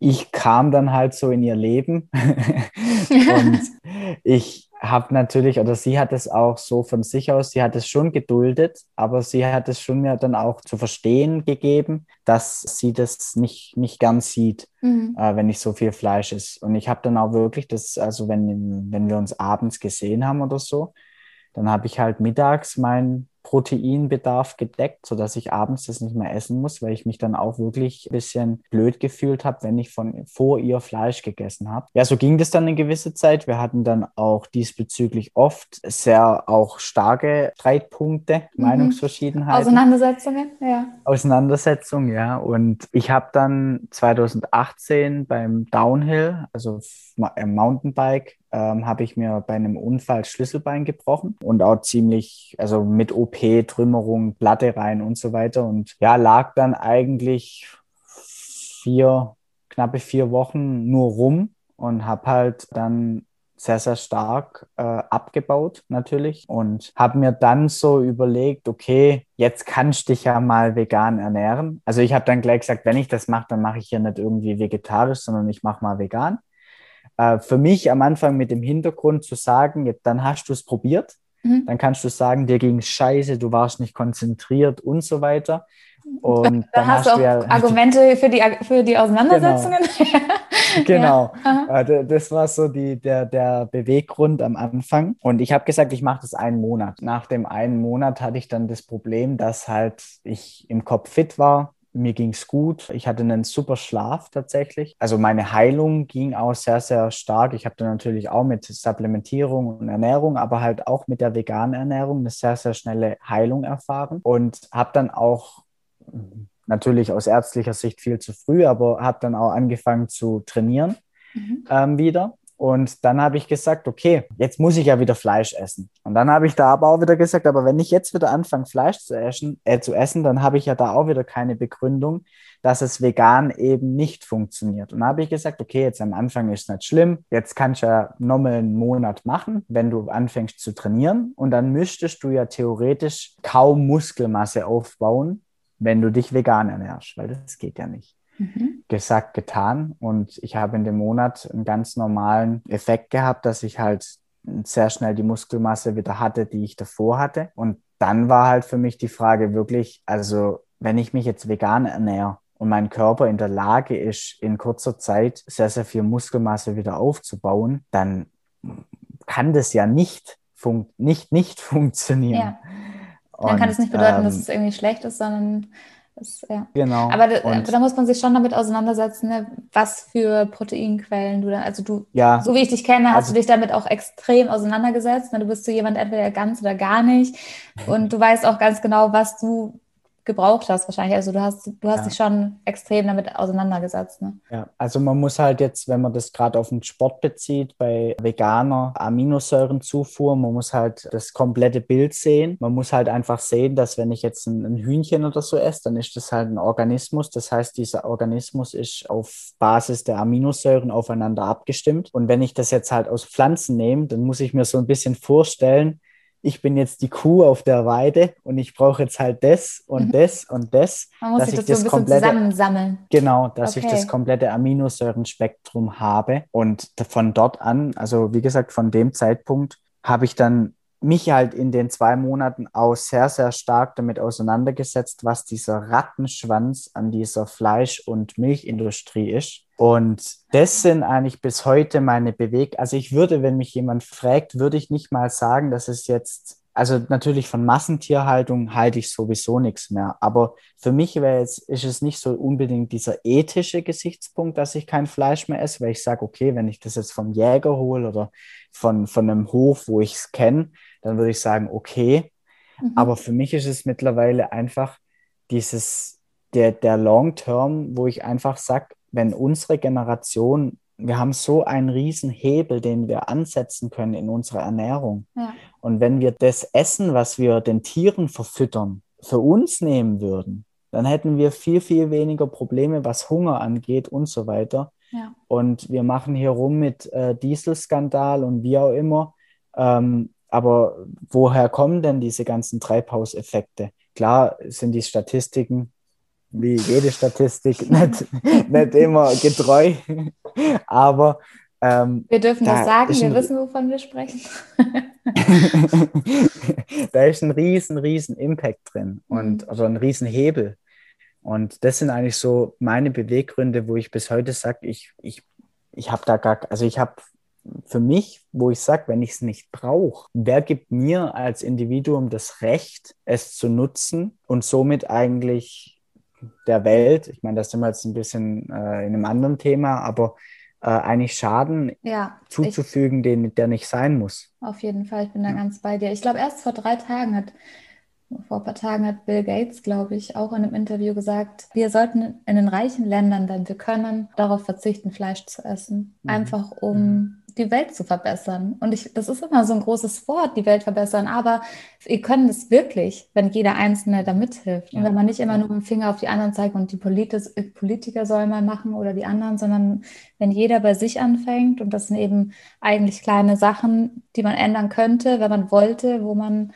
ich kam dann halt so in ihr Leben und ich habe natürlich, oder sie hat es auch so von sich aus, sie hat es schon geduldet, aber sie hat es schon mir dann auch zu verstehen gegeben, dass sie das nicht, nicht gern sieht, mhm. äh, wenn nicht so viel Fleisch ist. Und ich habe dann auch wirklich das, also wenn, wenn wir uns abends gesehen haben oder so, dann habe ich halt mittags mein Proteinbedarf gedeckt, sodass ich abends das nicht mehr essen muss, weil ich mich dann auch wirklich ein bisschen blöd gefühlt habe, wenn ich von vor ihr Fleisch gegessen habe. Ja, so ging das dann eine gewisse Zeit. Wir hatten dann auch diesbezüglich oft sehr auch starke Streitpunkte, mhm. Meinungsverschiedenheiten. Auseinandersetzungen, ja. Auseinandersetzungen, ja. Und ich habe dann 2018 beim Downhill, also Mountainbike, ähm, habe ich mir bei einem Unfall Schlüsselbein gebrochen und auch ziemlich, also mit OP, Trümmerung, Platte rein und so weiter. Und ja, lag dann eigentlich vier, knappe vier Wochen nur rum und habe halt dann sehr, sehr stark äh, abgebaut natürlich und habe mir dann so überlegt, okay, jetzt kannst du dich ja mal vegan ernähren. Also ich habe dann gleich gesagt, wenn ich das mache, dann mache ich ja nicht irgendwie vegetarisch, sondern ich mache mal vegan äh, für mich am Anfang mit dem Hintergrund zu sagen, dann hast du es probiert, mhm. dann kannst du sagen, dir ging scheiße, du warst nicht konzentriert und so weiter. Und da dann hast, du auch ja, Argumente für die, für die Auseinandersetzungen. Genau, genau. Ja. Äh, das war so die, der, der Beweggrund am Anfang. Und ich habe gesagt, ich mache das einen Monat. Nach dem einen Monat hatte ich dann das Problem, dass halt ich im Kopf fit war, mir ging es gut. Ich hatte einen super Schlaf tatsächlich. Also meine Heilung ging auch sehr, sehr stark. Ich habe dann natürlich auch mit Supplementierung und Ernährung, aber halt auch mit der veganen Ernährung eine sehr, sehr schnelle Heilung erfahren und habe dann auch natürlich aus ärztlicher Sicht viel zu früh, aber habe dann auch angefangen zu trainieren mhm. ähm, wieder. Und dann habe ich gesagt, okay, jetzt muss ich ja wieder Fleisch essen. Und dann habe ich da aber auch wieder gesagt, aber wenn ich jetzt wieder anfange, Fleisch zu essen, äh, zu essen, dann habe ich ja da auch wieder keine Begründung, dass es vegan eben nicht funktioniert. Und dann habe ich gesagt, okay, jetzt am Anfang ist es nicht schlimm. Jetzt kannst du ja nochmal einen Monat machen, wenn du anfängst zu trainieren. Und dann müsstest du ja theoretisch kaum Muskelmasse aufbauen, wenn du dich vegan ernährst, weil das geht ja nicht. Mhm. Gesagt, getan. Und ich habe in dem Monat einen ganz normalen Effekt gehabt, dass ich halt sehr schnell die Muskelmasse wieder hatte, die ich davor hatte. Und dann war halt für mich die Frage wirklich, also wenn ich mich jetzt vegan ernähre und mein Körper in der Lage ist, in kurzer Zeit sehr, sehr viel Muskelmasse wieder aufzubauen, dann kann das ja nicht, fun nicht, nicht funktionieren. Ja. Dann und, kann es nicht bedeuten, ähm, dass es irgendwie schlecht ist, sondern das, ja. Genau. Aber da, da, muss man sich schon damit auseinandersetzen, ne, was für Proteinquellen du dann, also du, ja. so wie ich dich kenne, hast also, du dich damit auch extrem auseinandergesetzt. Ne? Du bist so jemand entweder ganz oder gar nicht. Und du weißt auch ganz genau, was du gebraucht hast wahrscheinlich. Also du hast, du hast ja. dich schon extrem damit auseinandergesetzt. Ne? Ja, also man muss halt jetzt, wenn man das gerade auf den Sport bezieht, bei veganer Aminosäurenzufuhr, man muss halt das komplette Bild sehen. Man muss halt einfach sehen, dass wenn ich jetzt ein, ein Hühnchen oder so esse, dann ist das halt ein Organismus. Das heißt, dieser Organismus ist auf Basis der Aminosäuren aufeinander abgestimmt. Und wenn ich das jetzt halt aus Pflanzen nehme, dann muss ich mir so ein bisschen vorstellen, ich bin jetzt die Kuh auf der Weide und ich brauche jetzt halt das und mhm. das und das. Man muss dass sich das, das so ein bisschen komplette, zusammensammeln. Genau, dass okay. ich das komplette Aminosäurenspektrum habe. Und von dort an, also wie gesagt, von dem Zeitpunkt habe ich dann mich halt in den zwei Monaten auch sehr, sehr stark damit auseinandergesetzt, was dieser Rattenschwanz an dieser Fleisch- und Milchindustrie ist. Und das sind eigentlich bis heute meine Beweg. Also ich würde, wenn mich jemand fragt, würde ich nicht mal sagen, dass es jetzt, also natürlich von Massentierhaltung halte ich sowieso nichts mehr. Aber für mich wäre jetzt, ist es nicht so unbedingt dieser ethische Gesichtspunkt, dass ich kein Fleisch mehr esse, weil ich sage, okay, wenn ich das jetzt vom Jäger hole oder von, von einem Hof, wo ich es kenne, dann würde ich sagen, okay. Mhm. Aber für mich ist es mittlerweile einfach dieses, der, der Long Term, wo ich einfach sage, wenn unsere Generation, wir haben so einen riesen Hebel, den wir ansetzen können in unserer Ernährung. Ja. Und wenn wir das Essen, was wir den Tieren verfüttern, für uns nehmen würden, dann hätten wir viel, viel weniger Probleme, was Hunger angeht und so weiter. Ja. Und wir machen hier rum mit äh, Dieselskandal und wie auch immer. Ähm, aber woher kommen denn diese ganzen Treibhauseffekte? Klar sind die Statistiken wie jede Statistik nicht, nicht immer getreu, aber ähm, wir dürfen da das sagen, wir wissen, wovon wir sprechen. da ist ein riesen, riesen Impact drin und also ein riesen Hebel. Und das sind eigentlich so meine Beweggründe, wo ich bis heute sage, ich, ich, ich habe da gar, also ich habe für mich, wo ich sage, wenn ich es nicht brauche, wer gibt mir als Individuum das Recht, es zu nutzen und somit eigentlich der Welt, ich meine, das sind wir jetzt ein bisschen äh, in einem anderen Thema, aber äh, eigentlich Schaden ja, zuzufügen, ich, den, der nicht sein muss. Auf jeden Fall, ich bin da ja. ganz bei dir. Ich glaube, erst vor drei Tagen hat vor ein paar Tagen hat Bill Gates, glaube ich, auch in einem Interview gesagt, wir sollten in den reichen Ländern, wenn wir können, darauf verzichten, Fleisch zu essen. Mhm. Einfach um mhm die Welt zu verbessern. Und ich, das ist immer so ein großes Wort, die Welt verbessern, aber wir können es wirklich, wenn jeder Einzelne da mithilft. Ja. Und wenn man nicht immer nur mit dem Finger auf die anderen zeigt und die Politis, Politiker sollen mal machen oder die anderen, sondern wenn jeder bei sich anfängt und das sind eben eigentlich kleine Sachen, die man ändern könnte, wenn man wollte, wo man,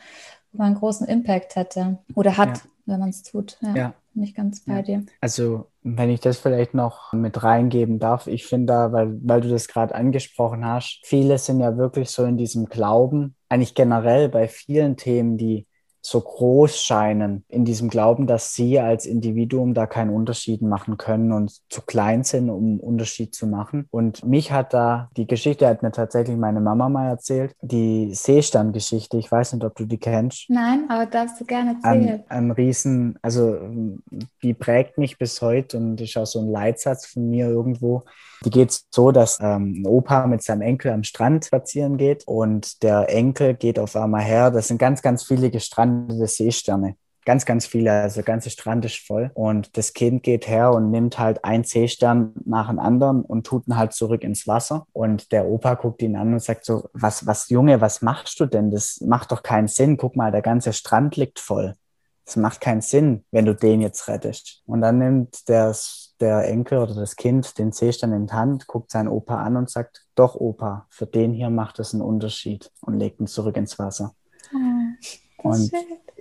wo man einen großen Impact hätte oder hat, ja. wenn man es tut. Ja. ja. Bin ich ganz bei dir. Also wenn ich das vielleicht noch mit reingeben darf, ich finde da, weil, weil du das gerade angesprochen hast, viele sind ja wirklich so in diesem Glauben, eigentlich generell bei vielen Themen, die so groß scheinen, in diesem Glauben, dass sie als Individuum da keinen Unterschied machen können und zu klein sind, um einen Unterschied zu machen. Und mich hat da, die Geschichte hat mir tatsächlich meine Mama mal erzählt, die Seesterngeschichte, ich weiß nicht, ob du die kennst. Nein, aber darfst du gerne erzählen. Ein, ein Riesen, also die prägt mich bis heute und ist auch so ein Leitsatz von mir irgendwo. Die geht so, dass ähm, ein Opa mit seinem Enkel am Strand spazieren geht und der Enkel geht auf einmal her. Das sind ganz, ganz viele gestrandete Seesterne. Ganz, ganz viele, also der ganze Strand ist voll. Und das Kind geht her und nimmt halt einen Seestern nach dem anderen und tut ihn halt zurück ins Wasser. Und der Opa guckt ihn an und sagt so, was, was, Junge, was machst du denn? Das macht doch keinen Sinn. Guck mal, der ganze Strand liegt voll. Das macht keinen Sinn, wenn du den jetzt rettest. Und dann nimmt der der Enkel oder das Kind den Seestern in die Hand, guckt seinen Opa an und sagt, doch Opa, für den hier macht es einen Unterschied und legt ihn zurück ins Wasser. Oh, und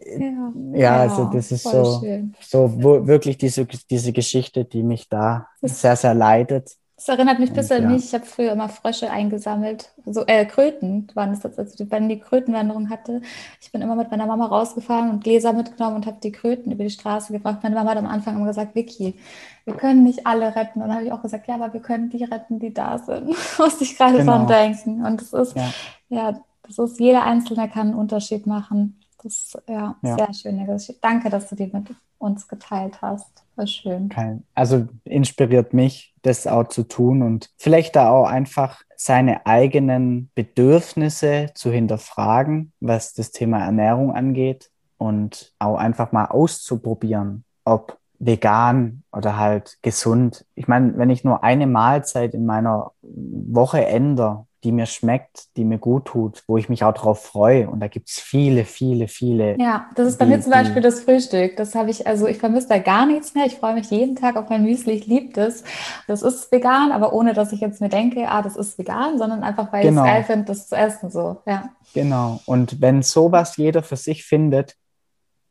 ja. ja, also das ist so, so wirklich diese, diese Geschichte, die mich da sehr, sehr leidet. Das erinnert mich ein bisschen an mich. Ich habe früher immer Frösche eingesammelt. So, äh, Kröten waren das, als ich die Krötenwanderung hatte. Ich bin immer mit meiner Mama rausgefahren und Gläser mitgenommen und habe die Kröten über die Straße gebracht. Meine Mama hat am Anfang immer gesagt, Vicky, wir können nicht alle retten. Und dann habe ich auch gesagt, ja, aber wir können die retten, die da sind. Musste ich gerade genau. dran denken. Und das ist, ja. ja, das ist, jeder Einzelne kann einen Unterschied machen. Das ist ja, ja. sehr schöne Geschichte. Danke, dass du die mit uns geteilt hast. War schön. Kein, also inspiriert mich, das auch zu tun und vielleicht da auch einfach seine eigenen Bedürfnisse zu hinterfragen, was das Thema Ernährung angeht und auch einfach mal auszuprobieren, ob vegan oder halt gesund. Ich meine, wenn ich nur eine Mahlzeit in meiner Woche ändere, die mir schmeckt, die mir gut tut, wo ich mich auch drauf freue. Und da gibt es viele, viele, viele. Ja, das ist bei mir zum Beispiel das Frühstück. Das habe ich, also ich vermisse da gar nichts mehr. Ich freue mich jeden Tag auf mein Müsli. Ich liebe das. Das ist vegan, aber ohne, dass ich jetzt mir denke, ah, das ist vegan, sondern einfach, weil genau. ich es geil finde, das zu essen. So, ja. Genau. Und wenn sowas jeder für sich findet,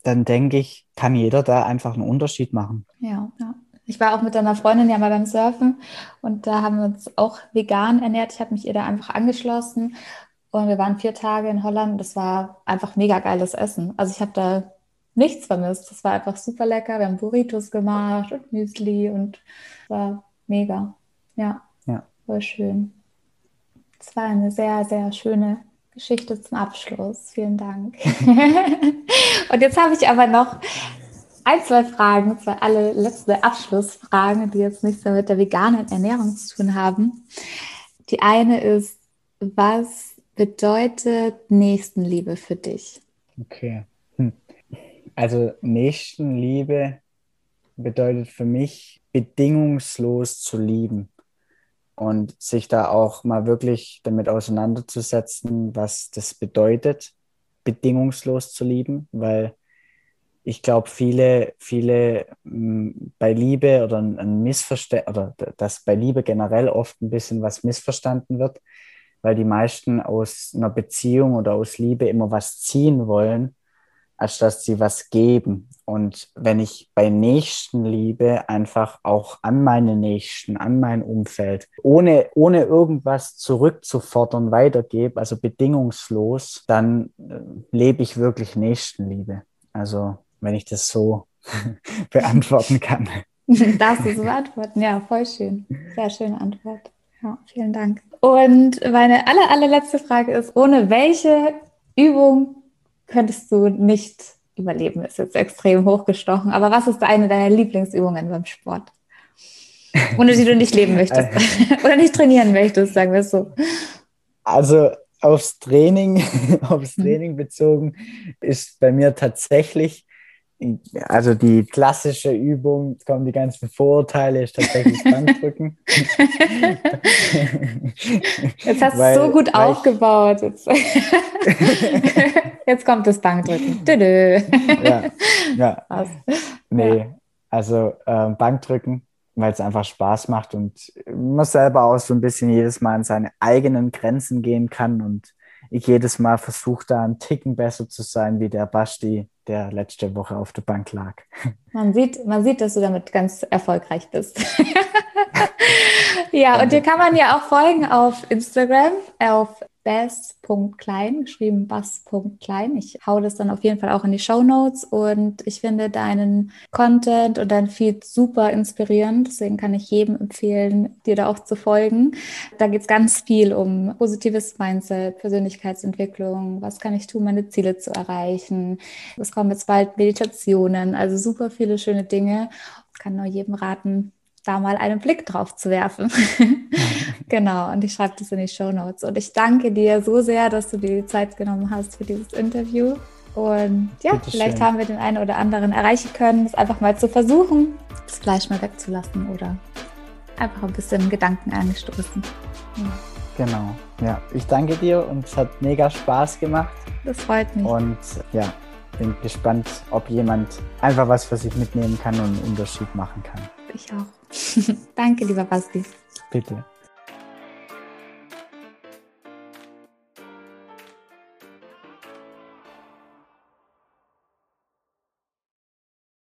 dann denke ich, kann jeder da einfach einen Unterschied machen. Ja, ja. Ich war auch mit einer Freundin ja mal beim Surfen und da haben wir uns auch vegan ernährt. Ich habe mich ihr da einfach angeschlossen und wir waren vier Tage in Holland. Das war einfach mega geiles Essen. Also ich habe da nichts vermisst. Das war einfach super lecker. Wir haben Burritos gemacht und Müsli und war mega. Ja, ja. voll schön. Es war eine sehr, sehr schöne Geschichte zum Abschluss. Vielen Dank. und jetzt habe ich aber noch ein, zwei Fragen, zwei allerletzte Abschlussfragen, die jetzt nichts mehr mit der veganen Ernährung zu tun haben. Die eine ist, was bedeutet Nächstenliebe für dich? Okay. Hm. Also Nächstenliebe bedeutet für mich bedingungslos zu lieben und sich da auch mal wirklich damit auseinanderzusetzen, was das bedeutet, bedingungslos zu lieben, weil ich glaube, viele, viele mh, bei Liebe oder ein Missverständnis, oder dass bei Liebe generell oft ein bisschen was missverstanden wird, weil die meisten aus einer Beziehung oder aus Liebe immer was ziehen wollen, als dass sie was geben. Und wenn ich bei Nächstenliebe einfach auch an meine Nächsten, an mein Umfeld, ohne, ohne irgendwas zurückzufordern, weitergebe, also bedingungslos, dann äh, lebe ich wirklich Nächstenliebe. Also wenn ich das so beantworten kann. Darfst du so beantworten? Ja, voll schön. Sehr schöne Antwort. Ja, vielen Dank. Und meine aller, allerletzte Frage ist, ohne welche Übung könntest du nicht überleben? Ist jetzt extrem hochgestochen, aber was ist eine deiner Lieblingsübungen beim Sport? Ohne die du nicht leben möchtest oder nicht trainieren möchtest, sagen wir es so. Also aufs Training, aufs. Training bezogen, ist bei mir tatsächlich also die klassische Übung, jetzt kommen die ganzen Vorurteile, ist tatsächlich Bankdrücken. Jetzt hast du es so gut aufgebaut. Jetzt. jetzt, kommt das Bankdrücken. ja, ja. Nee, ja. also äh, Bankdrücken, weil es einfach Spaß macht und man selber auch so ein bisschen jedes Mal an seine eigenen Grenzen gehen kann und ich jedes Mal versuche da einen Ticken besser zu sein wie der Basti der letzte Woche auf der Bank lag. Man sieht, man sieht, dass du damit ganz erfolgreich bist. ja, und dir kann man ja auch folgen auf Instagram, auf bass.klein, geschrieben bass.klein. Ich hau das dann auf jeden Fall auch in die Show Notes und ich finde deinen Content und dein Feed super inspirierend. Deswegen kann ich jedem empfehlen, dir da auch zu folgen. Da geht es ganz viel um positives Mindset, Persönlichkeitsentwicklung. Was kann ich tun, meine Ziele zu erreichen? Es kommen jetzt bald Meditationen, also super viele schöne Dinge. Ich kann nur jedem raten, da mal einen Blick drauf zu werfen. genau, und ich schreibe das in die Show Notes. Und ich danke dir so sehr, dass du dir die Zeit genommen hast für dieses Interview. Und ja, Bitte vielleicht schön. haben wir den einen oder anderen erreichen können, es einfach mal zu versuchen, das Fleisch mal wegzulassen oder einfach ein bisschen Gedanken angestoßen. Ja. Genau, ja. Ich danke dir und es hat mega Spaß gemacht. Das freut mich. Und ja, bin gespannt, ob jemand einfach was für sich mitnehmen kann und einen Unterschied machen kann. Ich auch. Danke, lieber Basti. Bitte.